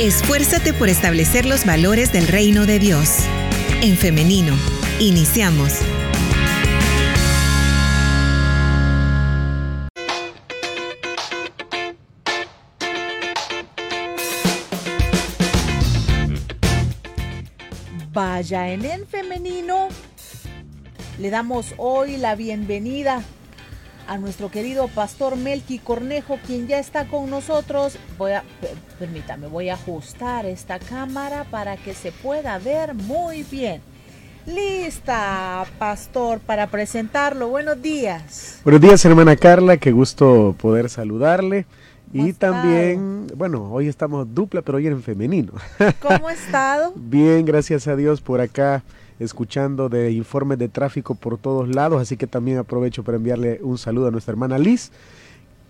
Esfuérzate por establecer los valores del reino de Dios. En femenino, iniciamos. Vaya en femenino. Le damos hoy la bienvenida a nuestro querido pastor Melqui Cornejo, quien ya está con nosotros. Voy a, permítame, voy a ajustar esta cámara para que se pueda ver muy bien. Lista, pastor, para presentarlo. Buenos días. Buenos días, hermana Carla. Qué gusto poder saludarle. Y también, bueno, hoy estamos dupla, pero hoy en femenino. ¿Cómo ha estado? Bien, gracias a Dios por acá escuchando de informes de tráfico por todos lados, así que también aprovecho para enviarle un saludo a nuestra hermana Liz,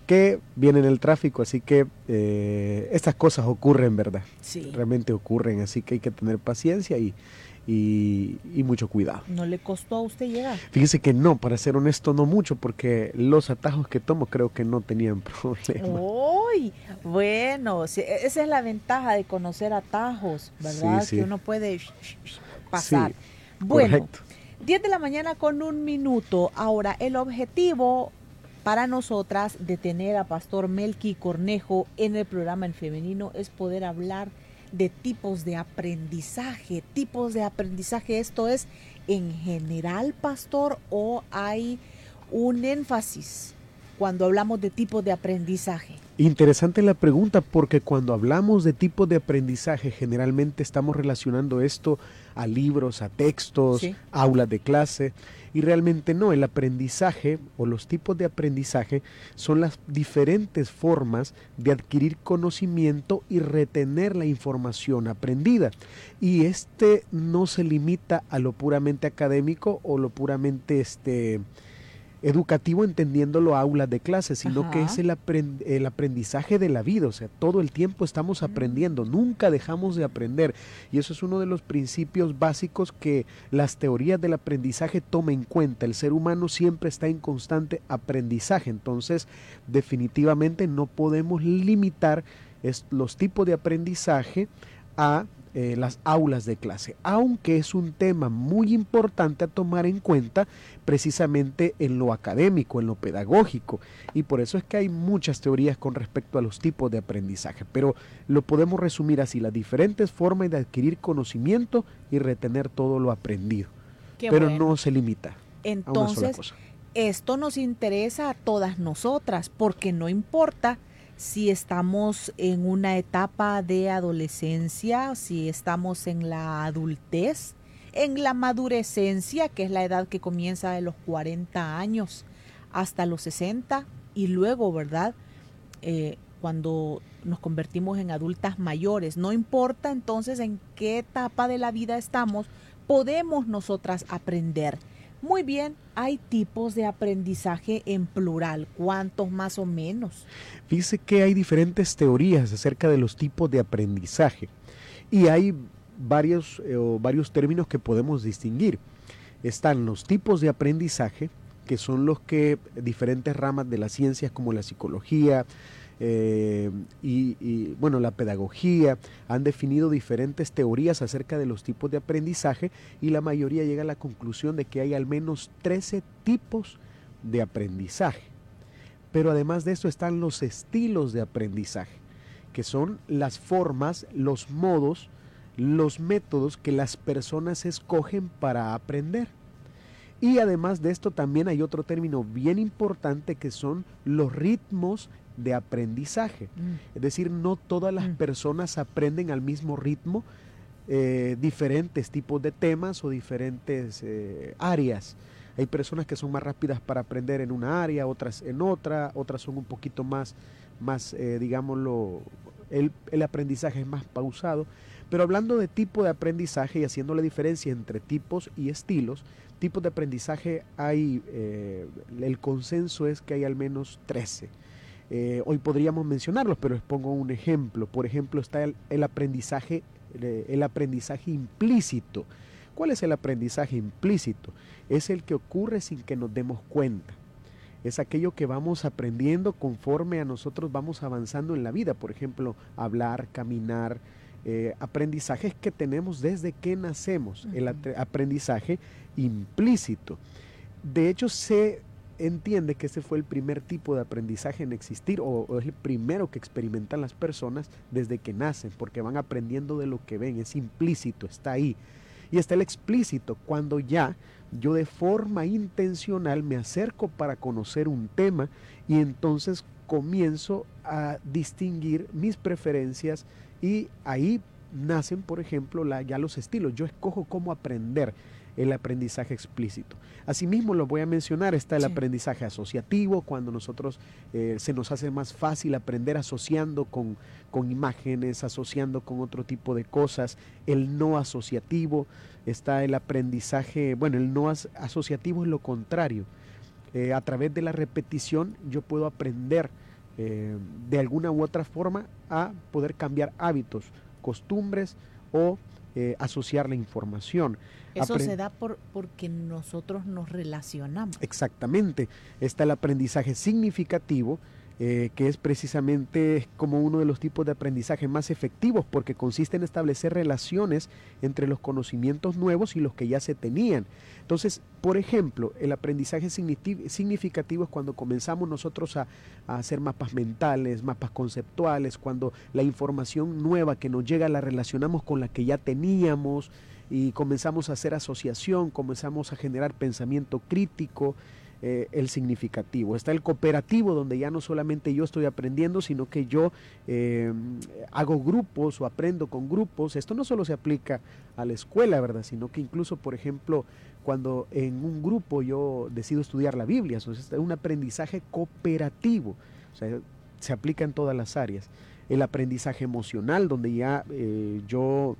que viene en el tráfico, así que eh, estas cosas ocurren, ¿verdad? Sí. Realmente ocurren, así que hay que tener paciencia y, y, mucho cuidado. ¿No le costó a usted llegar? Fíjese que no, para ser honesto, no mucho, porque los atajos que tomo creo que no tenían problema. ¡Uy! Bueno, esa es la ventaja de conocer atajos, ¿verdad? Que uno puede pasar. Bueno, 10 de la mañana con un minuto. Ahora, el objetivo para nosotras de tener a Pastor Melqui Cornejo en el programa en femenino es poder hablar de tipos de aprendizaje. Tipos de aprendizaje, esto es en general, Pastor, o hay un énfasis cuando hablamos de tipos de aprendizaje? Interesante la pregunta porque cuando hablamos de tipos de aprendizaje generalmente estamos relacionando esto a libros, a textos, aulas de clase y realmente no, el aprendizaje o los tipos de aprendizaje son las diferentes formas de adquirir conocimiento y retener la información aprendida. Y este no se limita a lo puramente académico o lo puramente este educativo entendiéndolo aulas de clase, sino que es el, aprendizaje de la vida, o sea, todo el tiempo estamos mm. aprendiendo, nunca dejamos de aprender. Y eso es uno de los principios básicos que las teorías del aprendizaje toman en cuenta, el ser humano siempre está en constante aprendizaje, entonces definitivamente no podemos limitar los tipos de aprendizaje a eh, las aulas de clase, aunque es un tema muy importante a tomar en cuenta precisamente en lo académico, en lo pedagógico, y por eso es que hay muchas teorías con respecto a los tipos de aprendizaje, pero lo podemos resumir así, las diferentes formas de adquirir conocimiento y retener todo lo aprendido, pero no se limita. Entonces, esto nos interesa a todas nosotras, porque no importa si estamos en una etapa de adolescencia, si estamos en la adultez, en la madurecencia, que es la edad que comienza de los 40 años hasta los 60, y luego, ¿verdad? Eh, cuando nos convertimos en adultas mayores. No importa entonces en qué etapa de la vida estamos, podemos nosotras aprender. Muy bien, hay tipos de aprendizaje en plural. ¿Cuántos más o menos? Dice que hay diferentes teorías acerca de los tipos de aprendizaje y hay varios, eh, varios términos que podemos distinguir. Están los tipos de aprendizaje, que son los que diferentes ramas de las ciencias como la psicología, eh, y, bueno, la pedagogía han definido diferentes teorías acerca de los tipos de aprendizaje y la mayoría llega a la conclusión de que hay al menos 13 tipos de aprendizaje. Pero además de eso están los estilos de aprendizaje, que son las formas, los modos, los métodos que las personas escogen para aprender. Y además de esto también hay otro término bien importante que son los ritmos de aprendizaje. Mm. Es decir, no todas las mm. personas aprenden al mismo ritmo eh, diferentes tipos de temas o diferentes eh, áreas. Hay personas que son más rápidas para aprender en una área, otras en otra, otras son un poquito más, más eh, digámoslo, el, el, aprendizaje es más pausado. Pero hablando de tipo de aprendizaje y haciendo la diferencia entre tipos y estilos, tipos de aprendizaje hay, el consenso es que hay al menos 13 eh, hoy podríamos mencionarlos, pero les pongo un ejemplo. Por ejemplo, está el, aprendizaje, el aprendizaje implícito. ¿Cuál es el aprendizaje implícito? Es el que ocurre sin que nos demos cuenta. es aquello que vamos aprendiendo conforme a nosotros vamos avanzando en la vida. Por ejemplo, hablar, caminar, eh, aprendizajes que tenemos desde que nacemos, el aprendizaje implícito. De hecho, se entiende que ese fue el primer tipo de aprendizaje en existir o, es el primero que experimentan las personas desde que nacen, porque van aprendiendo de lo que ven, es implícito, está ahí. Y está el explícito, cuando ya yo de forma intencional me acerco para conocer un tema y entonces comienzo a distinguir mis preferencias y ahí nacen, por ejemplo, ya los estilos. Yo escojo cómo aprender el aprendizaje explícito. Asimismo, lo voy a mencionar, está el aprendizaje asociativo, cuando nosotros eh, se nos hace más fácil aprender asociando con, con imágenes, asociando con otro tipo de cosas. El no asociativo, está el aprendizaje, bueno, el no asociativo es lo contrario. Eh, a través de la repetición yo puedo aprender eh, de alguna u otra forma a poder cambiar hábitos, costumbres o asociar la información. Eso se da por, porque nosotros nos relacionamos. Exactamente. Está el aprendizaje significativo, eh, que es precisamente como uno de los tipos de aprendizaje más efectivos porque consiste en establecer relaciones entre los conocimientos nuevos y los que ya se tenían. Entonces, por ejemplo, el aprendizaje significativo es cuando comenzamos nosotros a, a, hacer mapas mentales, mapas conceptuales, cuando la información nueva que nos llega la relacionamos con la que ya teníamos y comenzamos a hacer asociación, comenzamos a generar pensamiento crítico, eh, el significativo. Está el cooperativo, donde ya no solamente yo estoy aprendiendo, sino que yo eh, hago grupos o aprendo con grupos. Esto no solo se aplica a la escuela, ¿verdad? Sino que incluso, por ejemplo, cuando en un grupo yo decido estudiar la Biblia, entonces es un aprendizaje cooperativo, o sea, se aplica en todas las áreas. El aprendizaje emocional, donde ya eh, yo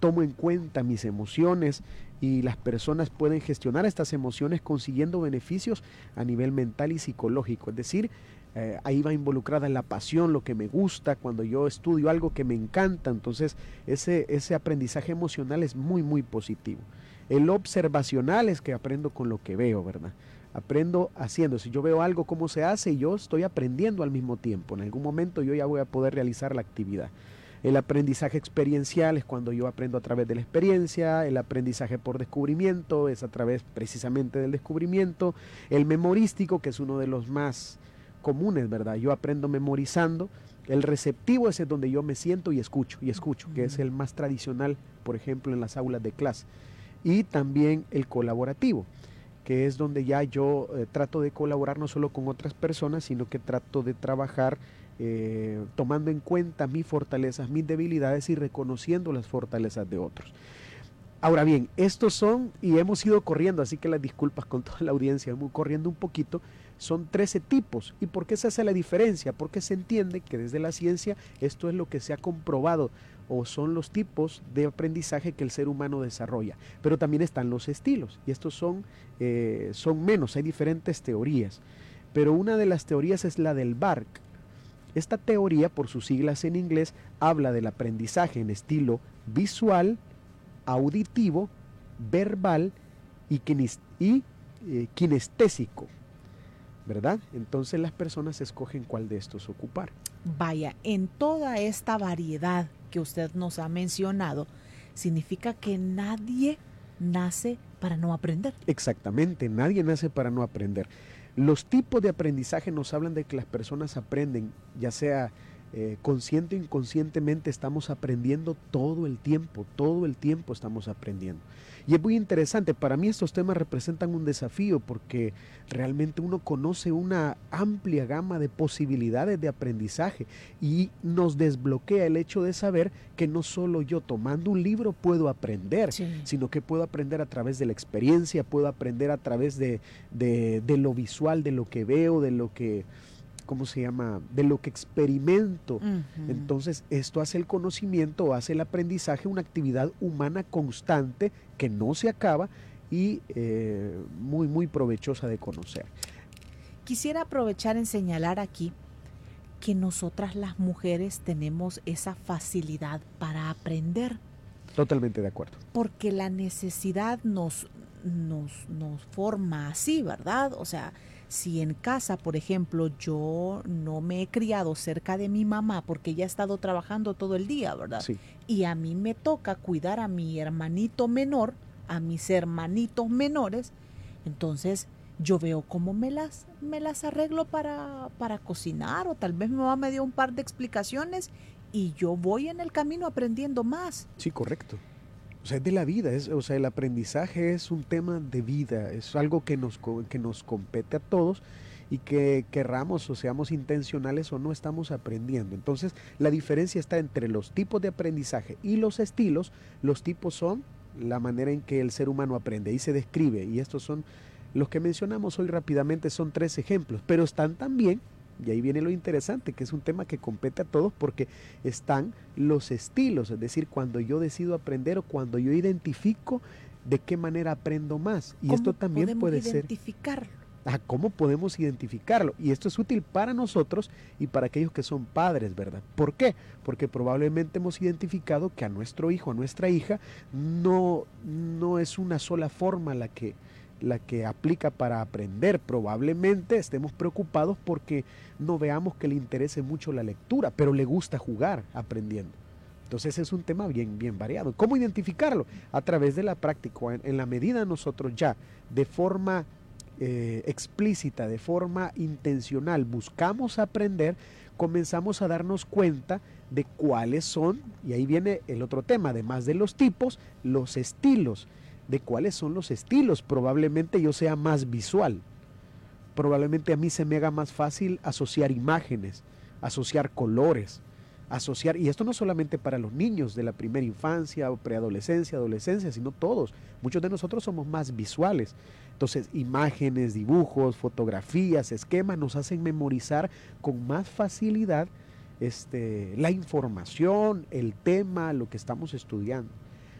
tomo en cuenta mis emociones y las personas pueden gestionar estas emociones consiguiendo beneficios a nivel mental y psicológico. Es decir, eh, ahí va involucrada la pasión, lo que me gusta, cuando yo estudio algo que me encanta, entonces ese, ese aprendizaje emocional es muy, muy positivo. El observacional es que aprendo con lo que veo, ¿verdad? Aprendo haciendo. Si yo veo algo, cómo se hace, yo estoy aprendiendo al mismo tiempo. En algún momento yo ya voy a poder realizar la actividad. El aprendizaje experiencial es cuando yo aprendo a través de la experiencia, el aprendizaje por descubrimiento es a través precisamente del descubrimiento, el memorístico, que es uno de los más comunes, ¿verdad? Yo aprendo memorizando, el receptivo es donde yo me siento y escucho, y escucho, que es el más tradicional, por ejemplo, en las aulas de clase. Y también el colaborativo, que es donde ya yo eh, trato de colaborar no solo con otras personas, sino que trato de trabajar eh, tomando en cuenta mis fortalezas, mis debilidades y reconociendo las fortalezas de otros. Ahora bien, estos son, y hemos ido corriendo, así que las disculpas con toda la audiencia, hemos corriendo un poquito, son 13 tipos. ¿Y por qué se hace la diferencia? Porque se entiende que desde la ciencia esto es lo que se ha comprobado o son los tipos de aprendizaje que el ser humano desarrolla. Pero también están los estilos y estos son, eh, son menos, hay diferentes teorías. Pero una de las teorías es la del BARC, esta teoría, por sus siglas en inglés, habla del aprendizaje en estilo visual, auditivo, verbal y, eh, kinestésico. ¿Verdad? Entonces las personas escogen cuál de estos ocupar. Vaya, en toda esta variedad que usted nos ha mencionado, significa que nadie nace para no aprender. Exactamente, nadie nace para no aprender. Los tipos de aprendizaje nos hablan de que las personas aprenden, ya sea eh, consciente o inconscientemente, estamos aprendiendo todo el tiempo, todo el tiempo estamos aprendiendo. Y es muy interesante, para mí estos temas representan un desafío porque realmente uno conoce una amplia gama de posibilidades de aprendizaje y nos desbloquea el hecho de saber que no solo yo tomando un libro puedo aprender, sino que puedo aprender a través de la experiencia, puedo aprender a través de, de lo visual, de lo que veo, de lo que ¿cómo se llama? De lo que experimento. Entonces, esto hace el conocimiento, hace el aprendizaje una actividad humana constante que no se acaba y eh, muy, muy provechosa de conocer. Quisiera aprovechar en señalar aquí que nosotras las mujeres tenemos esa facilidad para aprender. Totalmente de acuerdo. Porque la necesidad nos, nos, nos forma así, ¿verdad? O sea, Si en casa, por ejemplo, yo no me he criado cerca de mi mamá porque ella ha estado trabajando todo el día, ¿verdad? Sí. Y a mí me toca cuidar a mi hermanito menor, a mis hermanitos menores, entonces yo veo cómo me las, me las arreglo para, para cocinar o tal vez mi mamá me dio un par de explicaciones y yo voy en el camino aprendiendo más. Sí, correcto. O sea, es de la vida, es, o sea, el aprendizaje es un tema de vida, es algo que nos, que nos compete a todos y que querramos o seamos intencionales o no estamos aprendiendo. Entonces, la diferencia está entre los tipos de aprendizaje y los estilos. Los tipos son la manera en que el ser humano aprende y se describe, y estos son los que mencionamos hoy rápidamente, son tres ejemplos, pero están también y ahí viene lo interesante, que es un tema que compete a todos porque están los estilos, es decir, cuando yo decido aprender o cuando yo identifico de qué manera aprendo más. Y esto también puede ser... identificarlo? Ah, ¿Cómo podemos identificarlo? Y esto es útil para nosotros y para aquellos que son padres, ¿verdad? ¿Por qué? Porque probablemente hemos identificado que a nuestro hijo, a nuestra hija, no, no es una sola forma la que, la que aplica para aprender. Probablemente estemos preocupados porque no veamos que le interese mucho la lectura, pero le gusta jugar aprendiendo. Entonces es un tema bien, bien variado. ¿Cómo identificarlo? A través de la práctica. En, la medida nosotros ya de forma eh, explícita, de forma intencional, buscamos aprender, comenzamos a darnos cuenta de cuáles son, y ahí viene el otro tema, además de los tipos, los estilos de cuáles son los estilos. Probablemente yo sea más visual. Probablemente a mí se me haga más fácil asociar imágenes, asociar colores, asociar, y esto no solamente para los niños de la primera infancia o preadolescencia, adolescencia, sino todos. Muchos de nosotros somos más visuales. Entonces, imágenes, dibujos, fotografías, esquemas nos hacen memorizar con más facilidad este, la información, el tema, lo que estamos estudiando.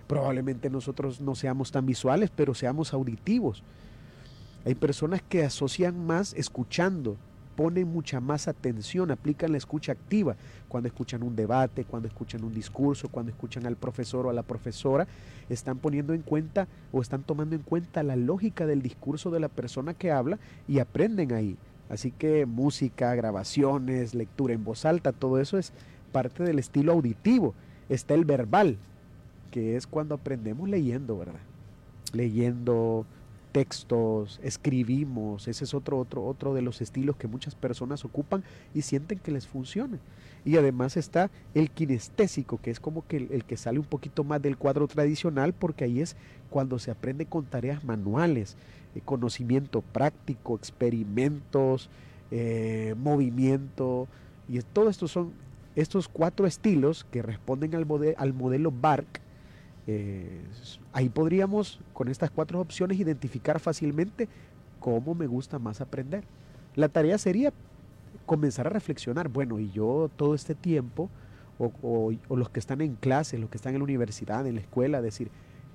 Probablemente nosotros no seamos tan visuales, pero seamos auditivos. Hay personas que asocian más escuchando, ponen mucha más atención, aplican la escucha activa cuando escuchan un debate, cuando escuchan un discurso, cuando escuchan al profesor o a la profesora, están poniendo en cuenta o están tomando en cuenta la lógica del discurso de la persona que habla y aprenden ahí. Así que música, grabaciones, lectura en voz alta, todo eso es parte del estilo auditivo. Está el verbal, que es cuando aprendemos leyendo, ¿verdad? Leyendo textos, escribimos, ese es otro, otro, otro de los estilos que muchas personas ocupan y sienten que les funciona. Y además está el kinestésico, que es como que el, que sale un poquito más del cuadro tradicional, porque ahí es cuando se aprende con tareas manuales, eh, conocimiento práctico, experimentos, eh, movimiento, y todo esto son estos cuatro estilos que responden al, al modelo BARC, eh, ahí podríamos, con estas cuatro opciones, identificar fácilmente cómo me gusta más aprender. La tarea sería comenzar a reflexionar, bueno, y yo todo este tiempo, o, los que están en clase, los que están en la universidad, en la escuela, decir,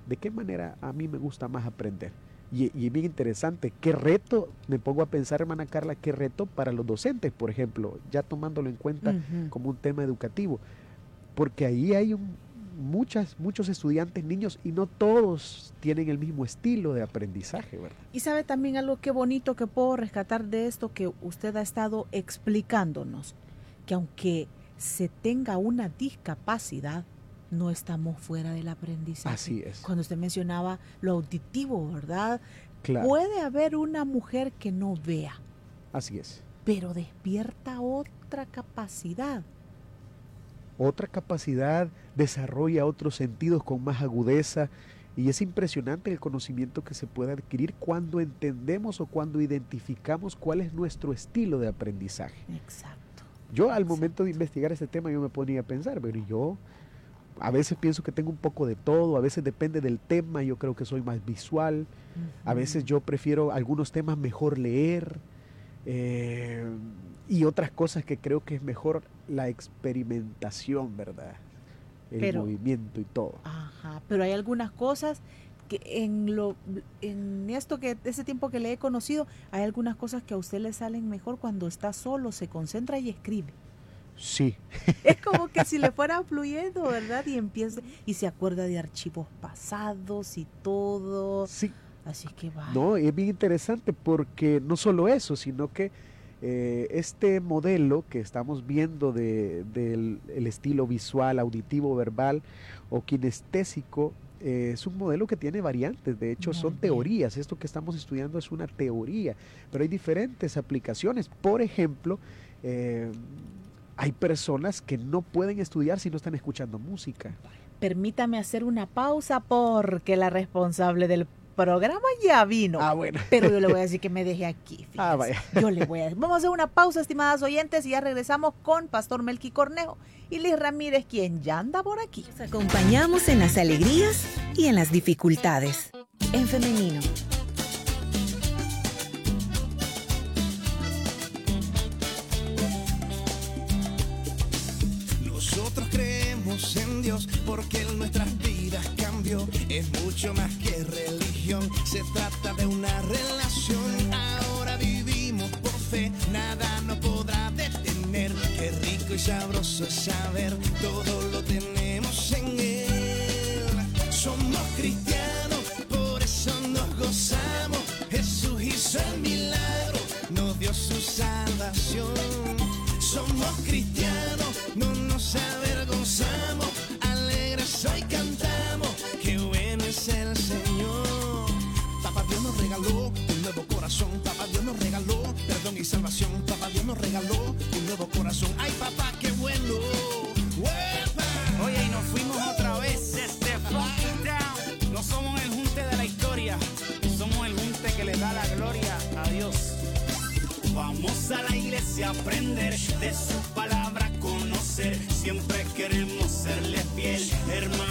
¿de qué manera a mí me gusta más aprender? Y, y, es bien interesante, ¿qué reto, me pongo a pensar, hermana Carla, qué reto para los docentes, por ejemplo, ya tomándolo en cuenta como un tema educativo? Porque ahí hay un, muchas, muchos estudiantes, niños, y no todos tienen el mismo estilo de aprendizaje, ¿verdad? Y sabe también algo que bonito que puedo rescatar de esto que usted ha estado explicándonos, que aunque se tenga una discapacidad, no estamos fuera del aprendizaje. Así es. Cuando usted mencionaba lo auditivo, ¿verdad? Puede haber una mujer que no vea. Así es. Pero despierta otra capacidad otra capacidad, desarrolla otros sentidos con más agudeza y es impresionante el conocimiento que se puede adquirir cuando entendemos o cuando identificamos cuál es nuestro estilo de aprendizaje. Exacto. Yo al momento de investigar este tema yo me ponía a pensar, pero yo a veces pienso que tengo un poco de todo, a veces depende del tema, yo creo que soy más visual, a veces yo prefiero algunos temas mejor leer, eh, y otras cosas que creo que es mejor la experimentación, ¿verdad? El movimiento y todo. Ajá, pero hay algunas cosas que en lo en esto que ese tiempo que le he conocido, hay algunas cosas que a usted le salen mejor cuando está solo, se concentra y escribe. Sí. Es como que si le fuera fluyendo, ¿verdad? Y empieza y se acuerda de archivos pasados y todo. Sí. Así que va. No, es bien interesante porque no solo eso, sino que eh, este modelo que estamos viendo del de, estilo visual, auditivo, verbal o kinestésico, eh, es un modelo que tiene variantes, de hecho son teorías, esto que estamos estudiando es una teoría, pero hay diferentes aplicaciones. Por ejemplo, eh, hay personas que no pueden estudiar si no están escuchando música. Permítame hacer una pausa porque la responsable del programa ya vino. Ah, bueno. Pero yo le voy a decir que me deje aquí. Ah, vaya. Yo le voy a Vamos a hacer una pausa, estimadas oyentes, y ya regresamos con Pastor Melqui Cornejo y Liz Ramírez, quien ya anda por aquí. Nos acompañamos en las alegrías y en las dificultades. En femenino. Nosotros creemos en Dios porque en nuestras vidas cambió. Es mucho más que se trata de una relación. Ahora vivimos por fe, nada nos podrá detener. Qué rico y sabroso es saber, todo lo tenemos nos regaló un nuevo corazón, papá Dios nos regaló perdón y salvación, papá Dios nos regaló un nuevo corazón. Ay papá, qué bueno. Oye, y nos fuimos otra vez desde Fucking Down. No somos el junte de la historia, somos el junte que le da la gloria a Dios. Vamos a la iglesia a aprender de su palabra, conocer. Siempre queremos serle fiel, hermanos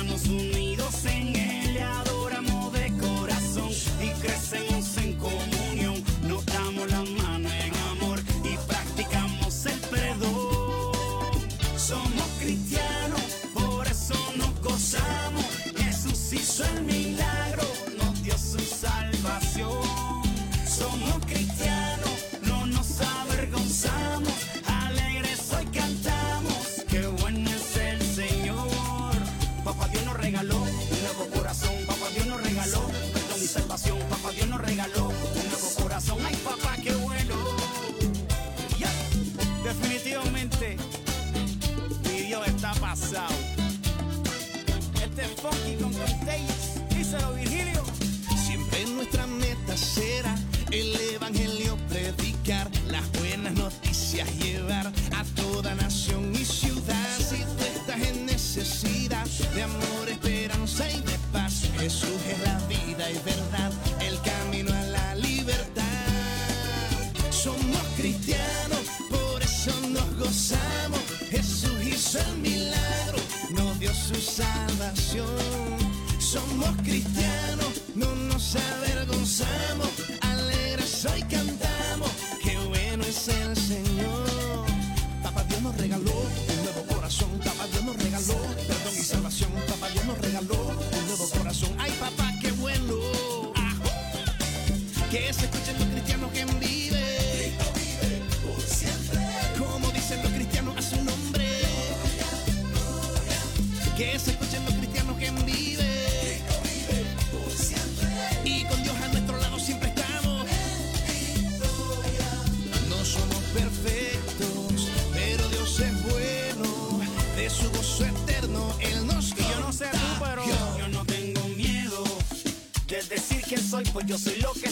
definitivamente, mi Dios está pasado. Este es funky con Contagious. Díselo, Virgilio. Siempre nuestra meta será el evangelio predicar, las buenas noticias llevar a toda nación y ciudad. Si tú estás en necesidad de amor, regaló soy, lo que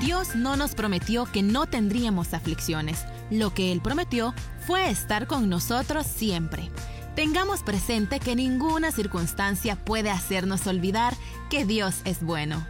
Dios no nos prometió que no tendríamos aflicciones. Lo que Él prometió fue estar con nosotros siempre. Tengamos presente que ninguna circunstancia puede hacernos olvidar que Dios es bueno.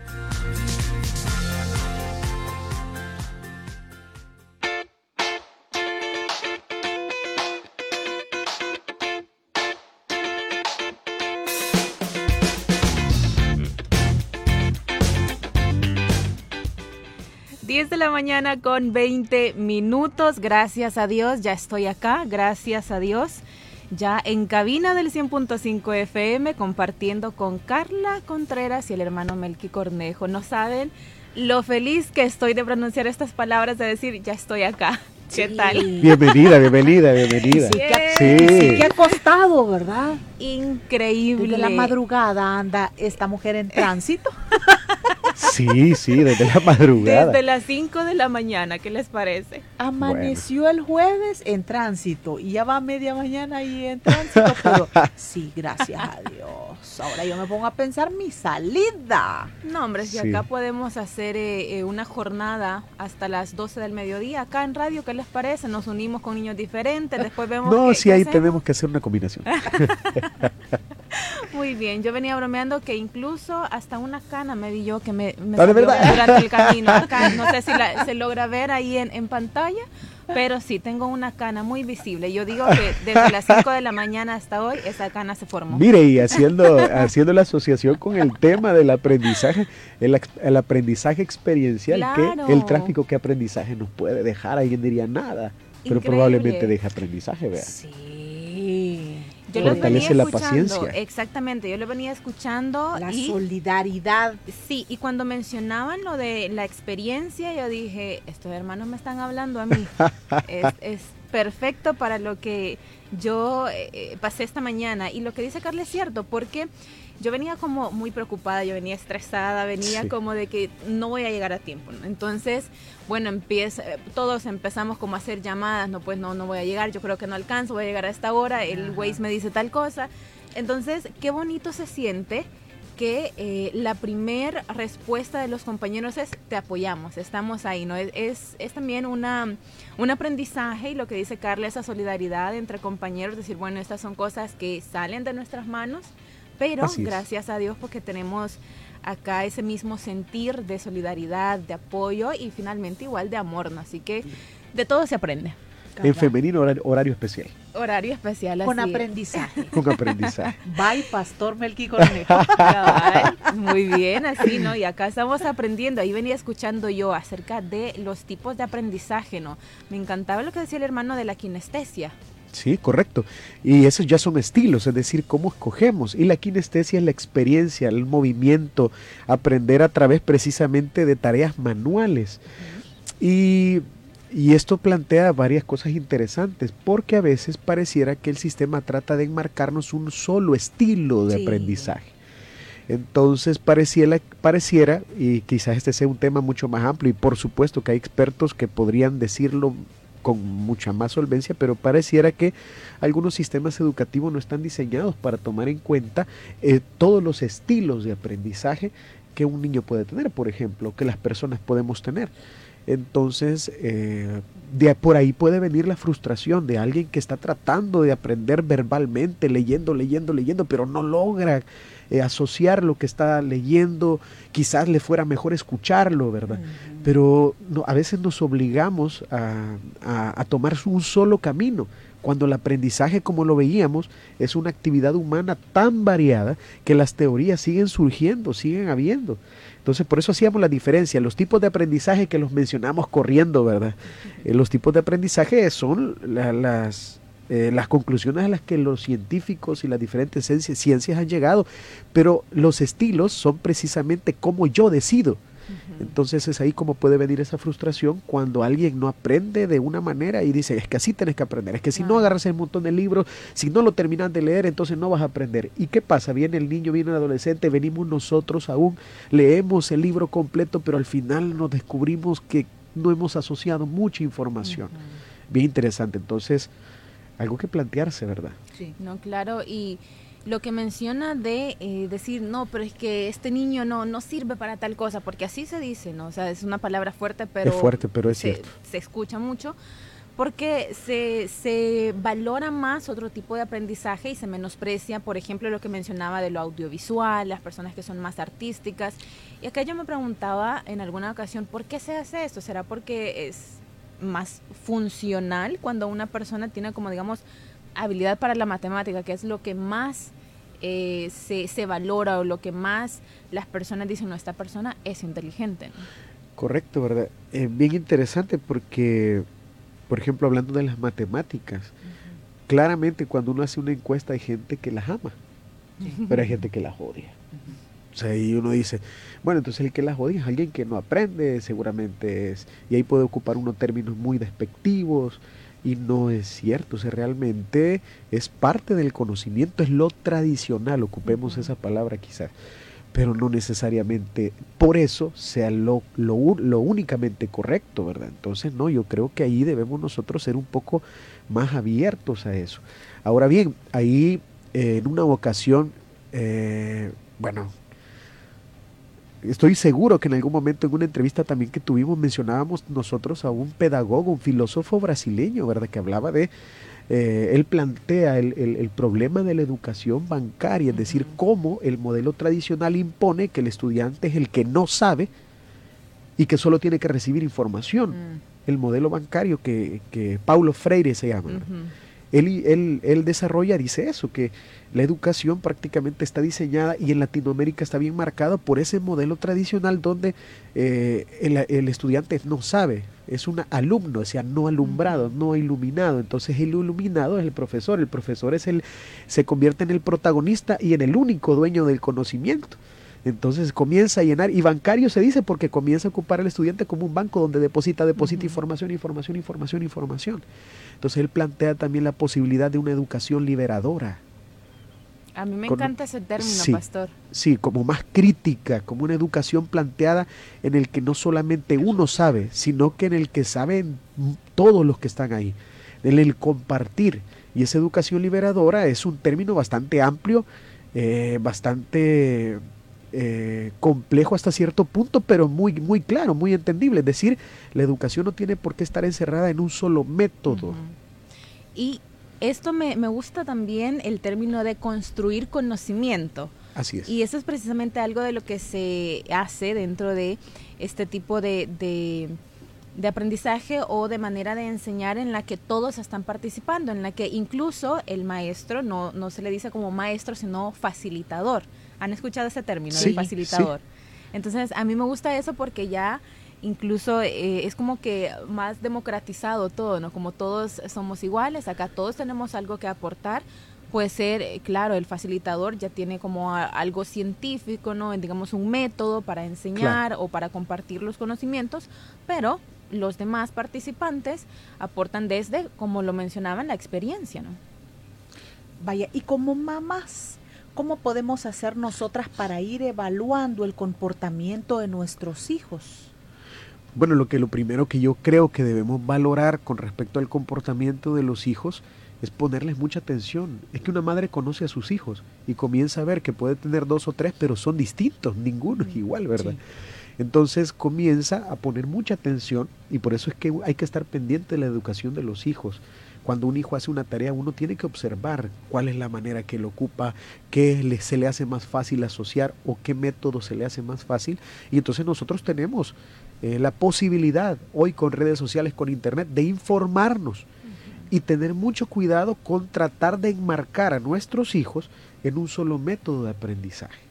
De la mañana con 20 minutos. Gracias a Dios, ya estoy acá. Gracias a Dios. Ya en cabina del 100.5 FM compartiendo con Carla Contreras y el hermano Melqui Cornejo. No saben lo feliz que estoy de pronunciar estas palabras, de decir, ya estoy acá. ¿Qué tal? Bienvenida, bienvenida, bienvenida. Sí, sí. que ha costado, ¿verdad? Increíble. De la madrugada anda esta mujer en tránsito. Sí, sí, desde la madrugada. Desde las 5 de la mañana, ¿qué les parece? Amaneció el jueves en tránsito y ya va media mañana ahí en tránsito, pero sí, gracias a Dios. Ahora yo me pongo a pensar mi salida. No, hombre, si acá podemos hacer eh, eh, una jornada hasta las 12 del mediodía, acá en radio, ¿qué les parece? Nos unimos con niños diferentes, después vemos... No, sí, ahí tenemos que hacer una combinación. Muy bien, yo venía bromeando que incluso hasta una cana me di yo que me, me ah, durante el camino. no sé si se logra ver ahí en, en, pantalla, pero sí, tengo una cana muy visible. Yo digo que desde las 5 de la mañana hasta hoy esa cana se formó. Mire, y haciendo, haciendo la asociación con el tema del aprendizaje, el, el aprendizaje experiencial, que el tráfico que aprendizaje nos puede dejar, alguien diría nada, pero probablemente deja aprendizaje, vea. Sí. Yo lo venía escuchando, la paciencia. Exactamente, yo lo venía escuchando. La solidaridad. Sí, y cuando mencionaban lo de la experiencia, yo dije, estos hermanos me están hablando a mí. es, perfecto para lo que yo eh, eh, pasé esta mañana. Y lo que dice Carla es cierto, porque yo venía como muy preocupada, yo venía estresada, venía como de que no voy a llegar a tiempo. Entonces, bueno, empieza, todos empezamos como a hacer llamadas, no, pues no, no voy a llegar, yo creo que no alcanzo, voy a llegar a esta hora, el Waze me dice tal cosa. Entonces, qué bonito se siente que eh, la primera respuesta de los compañeros es te apoyamos, estamos ahí, ¿no? Es, es, también una, un aprendizaje y lo que dice Carla, esa solidaridad entre compañeros, decir, bueno, estas son cosas que salen de nuestras manos, pero gracias a Dios porque tenemos acá ese mismo sentir de solidaridad, de apoyo y finalmente igual de amor, ¿no? Así que de todo se aprende. En femenino horario, especial. Horario especial. Con aprendizaje. Con aprendizaje. Bye, Pastor Melqui Cornejo. Muy bien, así, ¿no? Y acá estamos aprendiendo. Ahí venía escuchando yo acerca de los tipos de aprendizaje, ¿no? Me encantaba lo que decía el hermano de la kinestesia. Sí, correcto. Y esos ya son estilos, es decir, cómo escogemos. Y la kinestesia es la experiencia, el movimiento, aprender a través precisamente de tareas manuales. Y, y, esto plantea varias cosas interesantes, porque a veces pareciera que el sistema trata de enmarcarnos un solo estilo de aprendizaje. Entonces pareciera, pareciera, y quizás este sea un tema mucho más amplio, y por supuesto que hay expertos que podrían decirlo con mucha más solvencia, pero pareciera que algunos sistemas educativos no están diseñados para tomar en cuenta eh, todos los estilos de aprendizaje que un niño puede tener, por ejemplo, que las personas podemos tener. Entonces, eh, de por ahí puede venir la frustración de alguien que está tratando de aprender verbalmente, leyendo, leyendo, leyendo, pero no logra eh, asociar lo que está leyendo, quizás le fuera mejor escucharlo, ¿verdad? Pero no, a veces nos obligamos a, a, tomar un solo camino, cuando el aprendizaje, como lo veíamos, es una actividad humana tan variada que las teorías siguen surgiendo, siguen habiendo. Entonces, por eso hacíamos la diferencia. Los tipos de aprendizaje que los mencionamos corriendo, ¿verdad? Eh, los tipos de aprendizaje son las, eh, las conclusiones a las que los científicos y las diferentes ciencias, han llegado, pero los estilos son precisamente como yo decido. Entonces es ahí como puede venir esa frustración cuando alguien no aprende de una manera y dice, es que así tienes que aprender, es que si no agarras el montón de libros, si no lo terminas de leer, entonces no vas a aprender. ¿Y qué pasa? Viene el niño, viene el adolescente, venimos nosotros aún, leemos el libro completo, pero al final nos descubrimos que no hemos asociado mucha información. Bien interesante. Entonces, algo que plantearse, ¿verdad? Sí, no, claro, y lo que menciona de eh, decir, no, pero es que este niño no, no sirve para tal cosa, porque así se dice, ¿no? O sea, es una palabra fuerte, pero... Es fuerte, pero es se, cierto. Se escucha mucho porque se, se, valora más otro tipo de aprendizaje y se menosprecia, por ejemplo, lo que mencionaba de lo audiovisual, las personas que son más artísticas. Y acá yo me preguntaba en alguna ocasión, ¿por qué se hace esto? ¿Será porque es más funcional cuando una persona tiene como, digamos, habilidad para la matemática, que es lo que más eh, se, se, valora o lo que más las personas dicen, no, esta persona es inteligente. Correcto, ¿verdad? Eh, bien interesante porque, por ejemplo, hablando de las matemáticas, claramente cuando uno hace una encuesta hay gente que las ama, pero hay gente que las odia. O sea, y uno dice, bueno, entonces el que las odia es alguien que no aprende, seguramente es, y ahí puede ocupar unos términos muy despectivos, y no es cierto, o sea, realmente es parte del conocimiento, es lo tradicional, ocupemos esa palabra quizás pero no necesariamente por eso sea lo, lo, únicamente correcto, ¿verdad? Entonces, no, yo creo que ahí debemos nosotros ser un poco más abiertos a eso. Ahora bien, ahí eh, en una ocasión, eh, bueno, estoy seguro que en algún momento en una entrevista también que tuvimos mencionábamos nosotros a un pedagogo, un filósofo brasileño, ¿verdad? Que hablaba de eh, él plantea el, problema de la educación bancaria, es decir, cómo el modelo tradicional impone que el estudiante es el que no sabe y que solo tiene que recibir información. Mm. El modelo bancario que, que, Paulo Freire se llama. Él, él, él desarrolla, dice eso, que la educación prácticamente está diseñada y en Latinoamérica está bien marcado por ese modelo tradicional donde eh, el, estudiante no sabe, es un alumno, o sea, no alumbrado, no iluminado. Entonces el iluminado es el profesor, el profesor es el, se convierte en el protagonista y en el único dueño del conocimiento. Entonces comienza a llenar, y bancario se dice porque comienza a ocupar al estudiante como un banco donde deposita, deposita información, información, información, información. Entonces él plantea también la posibilidad de una educación liberadora a mí me encanta ese término, pastor. Sí, como más crítica, como una educación planteada en el que no solamente uno sabe, sino que en el que saben todos los que están ahí, en el compartir. Y esa educación liberadora es un término bastante amplio, eh, bastante eh, complejo hasta cierto punto, pero muy, muy claro, muy entendible. Es decir, la educación no tiene por qué estar encerrada en un solo método. Y esto me, gusta también el término de construir conocimiento. Así es. Y eso es precisamente algo de lo que se hace dentro de este tipo de, de, aprendizaje o de manera de enseñar en la que todos están participando, en la que incluso el maestro no, no se le dice como maestro, sino facilitador. ¿Han escuchado ese término de facilitador? Entonces, a mí me gusta eso porque ya incluso eh, es como que más democratizado todo, ¿no? Como todos somos iguales, acá todos tenemos algo que aportar. Puede ser, eh, claro, el facilitador ya tiene como algo científico, ¿no? Digamos un método para enseñar o para compartir los conocimientos, pero los demás participantes aportan desde, como lo mencionaban, la experiencia, ¿no? Vaya, y como mamás, ¿cómo podemos hacer nosotras para ir evaluando el comportamiento de nuestros hijos? Bueno, lo que lo primero que yo creo que debemos valorar con respecto al comportamiento de los hijos es ponerles mucha atención. Es que una madre conoce a sus hijos y comienza a ver que puede tener dos o tres, pero son distintos, ninguno es igual, ¿verdad? Entonces comienza a poner mucha atención y por eso es que hay que estar pendiente de la educación de los hijos. Cuando un hijo hace una tarea, uno tiene que observar cuál es la manera que lo ocupa, qué se le hace más fácil asociar o qué método se le hace más fácil. Y entonces nosotros tenemos eh, la posibilidad hoy con redes sociales, con internet, de informarnos y tener mucho cuidado con tratar de enmarcar a nuestros hijos en un solo método de aprendizaje.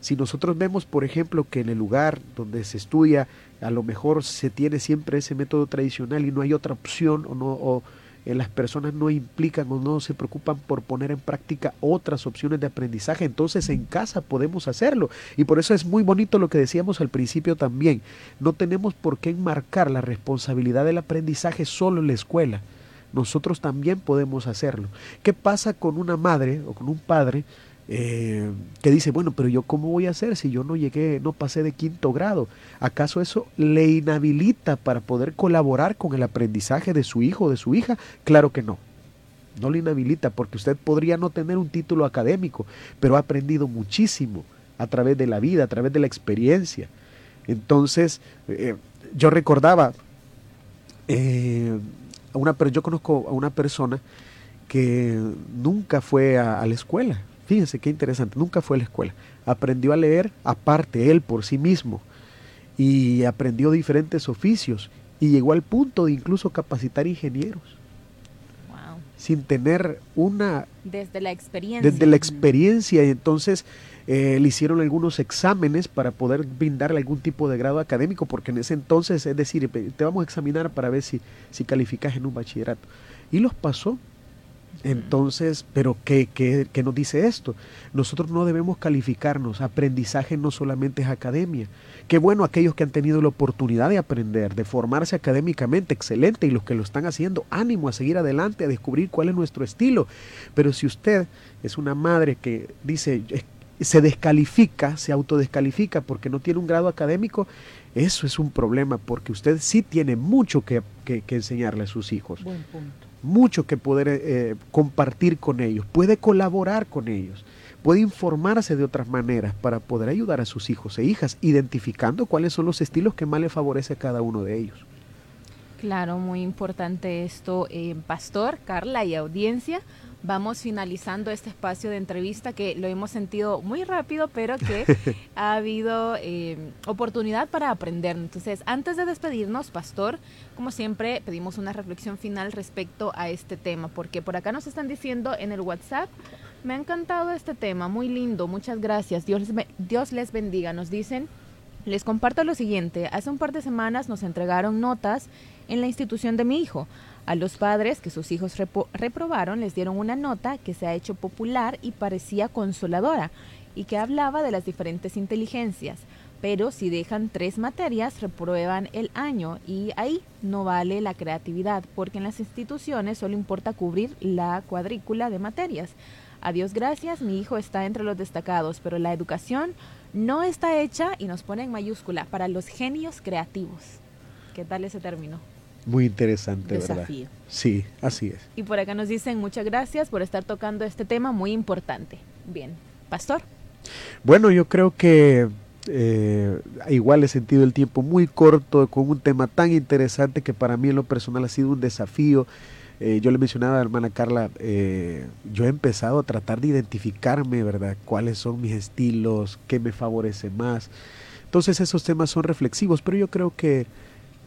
Si nosotros vemos, por ejemplo, que en el lugar donde se estudia, a lo mejor se tiene siempre ese método tradicional y no hay otra opción o, no, o, eh, las personas no implican o no se preocupan por poner en práctica otras opciones de aprendizaje, entonces en casa podemos hacerlo. Y por eso es muy bonito lo que decíamos al principio también. No tenemos por qué enmarcar la responsabilidad del aprendizaje solo en la escuela. Nosotros también podemos hacerlo. ¿Qué pasa con una madre o con un padre eh, que dice, bueno, pero yo cómo voy a hacer si yo no llegué, no pasé de quinto grado? ¿Acaso eso le inhabilita para poder colaborar con el aprendizaje de su hijo o de su hija? Claro que no. No le inhabilita porque usted podría no tener un título académico, pero ha aprendido muchísimo a través de la vida, a través de la experiencia. Entonces, eh, yo recordaba, eh, una, yo conozco a una persona que nunca fue a, la escuela. Fíjense qué interesante, nunca fue a la escuela. Aprendió a leer aparte, él por sí mismo, y aprendió diferentes oficios y llegó al punto de incluso capacitar ingenieros. Sin tener una... Desde la experiencia. Desde la experiencia. Y entonces eh, le hicieron algunos exámenes para poder brindarle algún tipo de grado académico, porque en ese entonces, es decir, te vamos a examinar para ver si, si calificas en un bachillerato. Y los pasó entonces, pero ¿qué, ¿qué, qué, nos dice esto? Nosotros no debemos calificarnos. Aprendizaje no solamente es academia. Qué bueno aquellos que han tenido la oportunidad de aprender, de formarse académicamente, excelente, y los que lo están haciendo, ánimo a seguir adelante, a descubrir cuál es nuestro estilo. Pero si usted es una madre que dice, se descalifica, se autodescalifica porque no tiene un grado académico, eso es un problema, porque usted sí tiene mucho que, que, que enseñarle a sus hijos. Buen punto mucho que poder eh, compartir con ellos, puede colaborar con ellos, puede informarse de otras maneras para poder ayudar a sus hijos e hijas, identificando cuáles son los estilos que más le favorece a cada uno de ellos. Claro, muy importante esto, eh, Pastor, Carla y audiencia vamos finalizando este espacio de entrevista que lo hemos sentido muy rápido, pero que ha habido eh, oportunidad para aprender. Entonces, antes de despedirnos, Pastor, como siempre, pedimos una reflexión final respecto a este tema, porque por acá nos están diciendo en el WhatsApp, me ha encantado este tema, muy lindo, muchas gracias, Dios, Dios les bendiga. Nos dicen, les comparto lo siguiente, hace un par de semanas nos entregaron notas en la institución de mi hijo. A los padres que sus hijos reprobaron les dieron una nota que se ha hecho popular y parecía consoladora y que hablaba de las diferentes inteligencias. Pero si dejan tres materias, reprueban el año y ahí no vale la creatividad, porque en las instituciones solo importa cubrir la cuadrícula de materias. A Dios gracias, mi hijo está entre los destacados, pero la educación no está hecha y nos pone en mayúscula para los genios creativos. ¿Qué tal ese término? Muy interesante, Desafío. Sí, así es. Y por acá nos dicen muchas gracias por estar tocando este tema muy importante. Bien, Pastor. Bueno, yo creo que eh, igual he sentido el tiempo muy corto con un tema tan interesante que para mí en lo personal ha sido un desafío. Eh, yo le mencionaba a la hermana Carla, eh, yo he empezado a tratar de identificarme, ¿verdad? ¿Cuáles son mis estilos? ¿Qué me favorece más? Entonces esos temas son reflexivos, pero yo creo que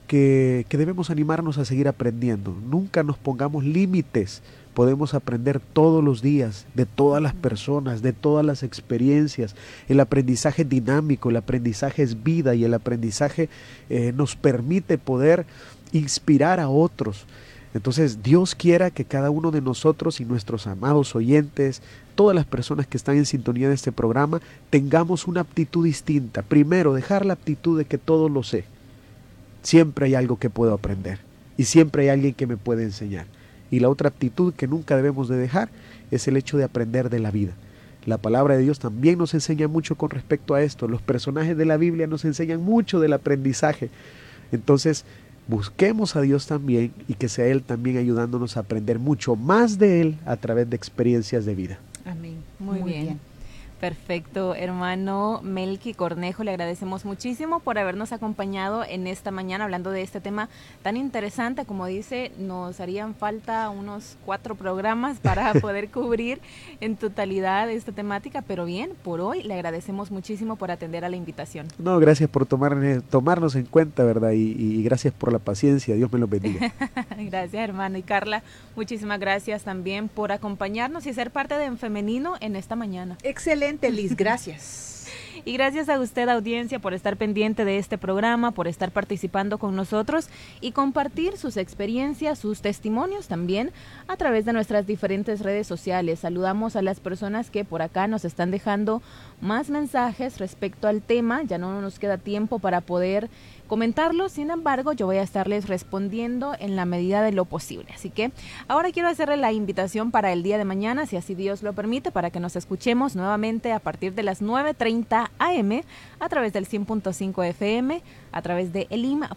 que, debemos animarnos a seguir aprendiendo. Nunca nos pongamos límites. Podemos aprender todos los días de todas las personas, de todas las experiencias. El aprendizaje es dinámico, el aprendizaje es vida y el aprendizaje eh, nos permite poder inspirar a otros. Entonces Dios quiera que cada uno de nosotros y nuestros amados oyentes, todas las personas que están en sintonía de este programa, tengamos una aptitud distinta. Primero, dejar la aptitud de que todo lo sé siempre hay algo que puedo aprender y siempre hay alguien que me puede enseñar. Y la otra actitud que nunca debemos de dejar es el hecho de aprender de la vida. La palabra de Dios también nos enseña mucho con respecto a esto. Los personajes de la Biblia nos enseñan mucho del aprendizaje. Entonces, busquemos a Dios también y que sea Él también ayudándonos a aprender mucho más de Él a través de experiencias de vida. Amén. Muy, bien. Perfecto, hermano Melqui Cornejo, le agradecemos muchísimo por habernos acompañado en esta mañana hablando de este tema tan interesante. Como dice, nos harían falta unos cuatro programas para poder cubrir en totalidad esta temática, pero bien, por hoy le agradecemos muchísimo por atender a la invitación. No, gracias por tomar, tomarnos en cuenta, ¿verdad? Y, gracias por la paciencia, Dios me lo bendiga. gracias, hermano. Y Carla, muchísimas gracias también por acompañarnos y ser parte de En Femenino en esta mañana. Excelente Liz, gracias. Y gracias a usted, audiencia, por estar pendiente de este programa, por estar participando con nosotros y compartir sus experiencias, sus testimonios también a través de nuestras diferentes redes sociales. Saludamos a las personas que por acá nos están dejando más mensajes respecto al tema. Ya no nos queda tiempo para poder comentarlo. Sin embargo, yo voy a estarles respondiendo en la medida de lo posible. Así que ahora quiero hacerle la invitación para el día de mañana, si así Dios lo permite, para que nos escuchemos nuevamente a partir de las 9.30 am a través del 100.5 FM, a través de elim.org.sv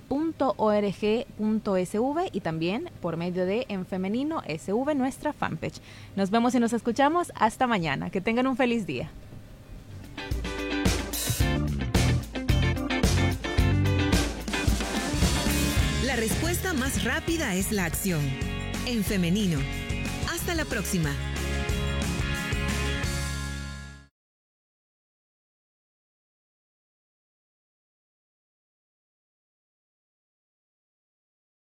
y también por medio de En Femenino SV, nuestra fanpage. Nos vemos y nos escuchamos hasta mañana. Que tengan un feliz día. respuesta más rápida es la acción. En femenino. Hasta la próxima.